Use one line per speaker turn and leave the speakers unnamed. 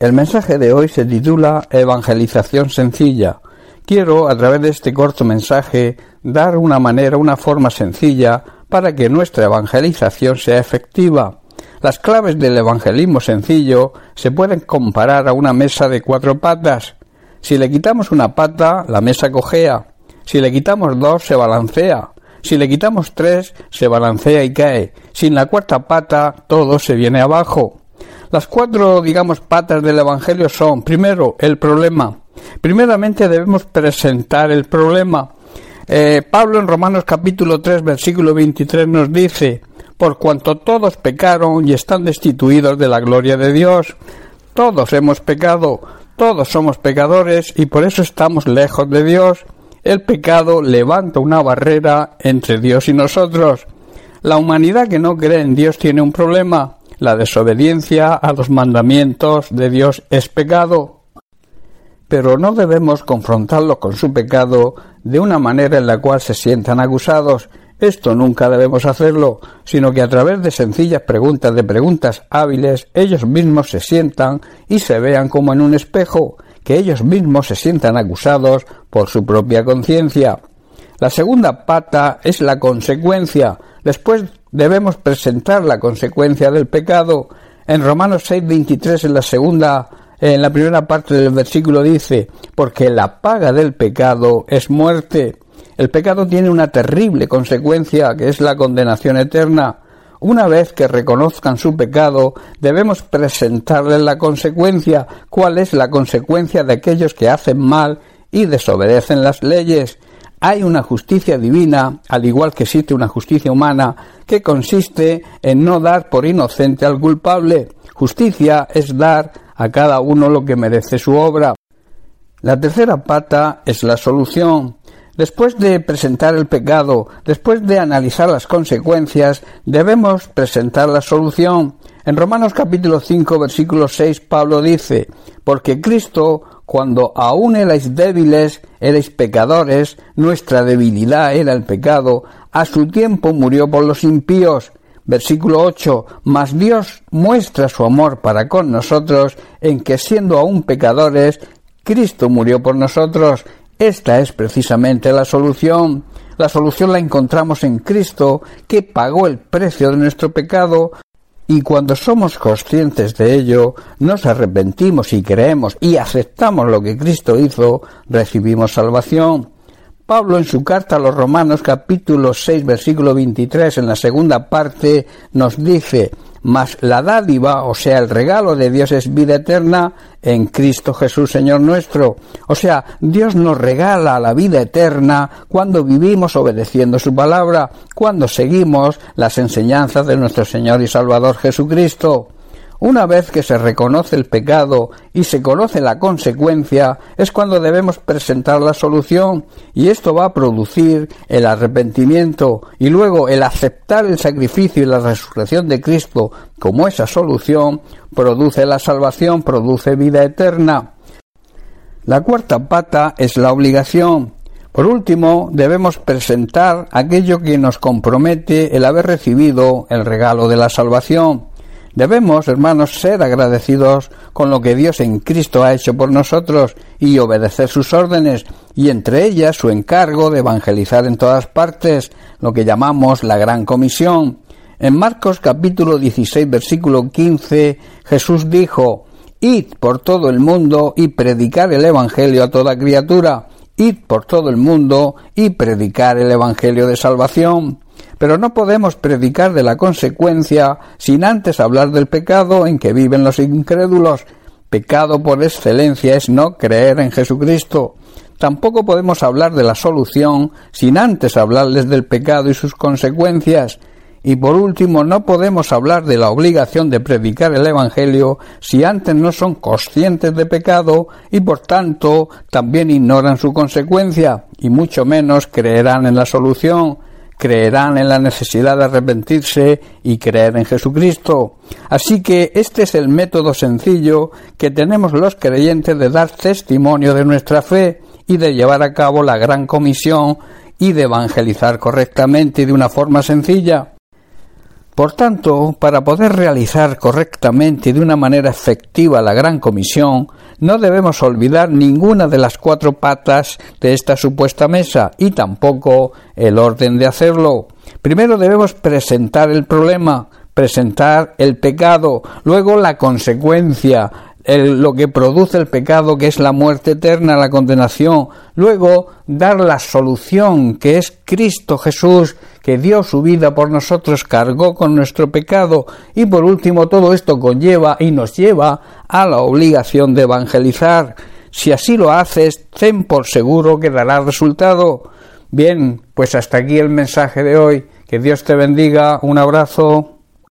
El mensaje de hoy se titula Evangelización sencilla. Quiero, a través de este corto mensaje, dar una manera, una forma sencilla para que nuestra evangelización sea efectiva. Las claves del evangelismo sencillo se pueden comparar a una mesa de cuatro patas. Si le quitamos una pata, la mesa cojea. Si le quitamos dos, se balancea. Si le quitamos tres, se balancea y cae. Sin la cuarta pata, todo se viene abajo. Las cuatro, digamos, patas del Evangelio son, primero, el problema. Primeramente debemos presentar el problema. Eh, Pablo en Romanos capítulo 3, versículo 23 nos dice, por cuanto todos pecaron y están destituidos de la gloria de Dios. Todos hemos pecado, todos somos pecadores y por eso estamos lejos de Dios. El pecado levanta una barrera entre Dios y nosotros. La humanidad que no cree en Dios tiene un problema. La desobediencia a los mandamientos de Dios es pecado, pero no debemos confrontarlo con su pecado de una manera en la cual se sientan acusados. Esto nunca debemos hacerlo, sino que a través de sencillas preguntas, de preguntas hábiles, ellos mismos se sientan y se vean como en un espejo, que ellos mismos se sientan acusados por su propia conciencia. La segunda pata es la consecuencia. Después debemos presentar la consecuencia del pecado. En Romanos 6:23 en la segunda en la primera parte del versículo dice, porque la paga del pecado es muerte. El pecado tiene una terrible consecuencia que es la condenación eterna. Una vez que reconozcan su pecado, debemos presentarles la consecuencia. ¿Cuál es la consecuencia de aquellos que hacen mal y desobedecen las leyes? Hay una justicia divina, al igual que existe una justicia humana, que consiste en no dar por inocente al culpable. Justicia es dar a cada uno lo que merece su obra. La tercera pata es la solución. Después de presentar el pecado, después de analizar las consecuencias, debemos presentar la solución. En Romanos capítulo 5 versículo 6 Pablo dice, porque Cristo cuando aún erais débiles, erais pecadores, nuestra debilidad era el pecado, a su tiempo murió por los impíos. Versículo 8. Mas Dios muestra su amor para con nosotros en que siendo aún pecadores, Cristo murió por nosotros. Esta es precisamente la solución. La solución la encontramos en Cristo, que pagó el precio de nuestro pecado, y cuando somos conscientes de ello, nos arrepentimos y creemos y aceptamos lo que Cristo hizo, recibimos salvación. Pablo en su carta a los Romanos capítulo 6 versículo 23 en la segunda parte nos dice mas la dádiva, o sea, el regalo de Dios es vida eterna en Cristo Jesús, Señor nuestro. O sea, Dios nos regala la vida eterna cuando vivimos obedeciendo su palabra, cuando seguimos las enseñanzas de nuestro Señor y Salvador Jesucristo. Una vez que se reconoce el pecado y se conoce la consecuencia, es cuando debemos presentar la solución y esto va a producir el arrepentimiento y luego el aceptar el sacrificio y la resurrección de Cristo como esa solución produce la salvación, produce vida eterna. La cuarta pata es la obligación. Por último, debemos presentar aquello que nos compromete el haber recibido el regalo de la salvación. Debemos, hermanos, ser agradecidos con lo que Dios en Cristo ha hecho por nosotros y obedecer sus órdenes, y entre ellas su encargo de evangelizar en todas partes, lo que llamamos la Gran Comisión. En Marcos capítulo 16 versículo 15 Jesús dijo, Id por todo el mundo y predicar el Evangelio a toda criatura. Id por todo el mundo y predicar el Evangelio de salvación. Pero no podemos predicar de la consecuencia sin antes hablar del pecado en que viven los incrédulos. Pecado por excelencia es no creer en Jesucristo. Tampoco podemos hablar de la solución sin antes hablarles del pecado y sus consecuencias. Y por último, no podemos hablar de la obligación de predicar el Evangelio si antes no son conscientes de pecado y por tanto también ignoran su consecuencia y mucho menos creerán en la solución creerán en la necesidad de arrepentirse y creer en Jesucristo. Así que este es el método sencillo que tenemos los creyentes de dar testimonio de nuestra fe y de llevar a cabo la gran comisión y de evangelizar correctamente y de una forma sencilla. Por tanto, para poder realizar correctamente y de una manera efectiva la gran comisión, no debemos olvidar ninguna de las cuatro patas de esta supuesta mesa y tampoco el orden de hacerlo. Primero debemos presentar el problema, presentar el pecado, luego la consecuencia, lo que produce el pecado, que es la muerte eterna, la condenación, luego dar la solución, que es Cristo Jesús, que dio su vida por nosotros, cargó con nuestro pecado, y por último todo esto conlleva y nos lleva a la obligación de evangelizar. Si así lo haces, ten por seguro que dará resultado. Bien, pues hasta aquí el mensaje de hoy. Que Dios te bendiga. Un abrazo.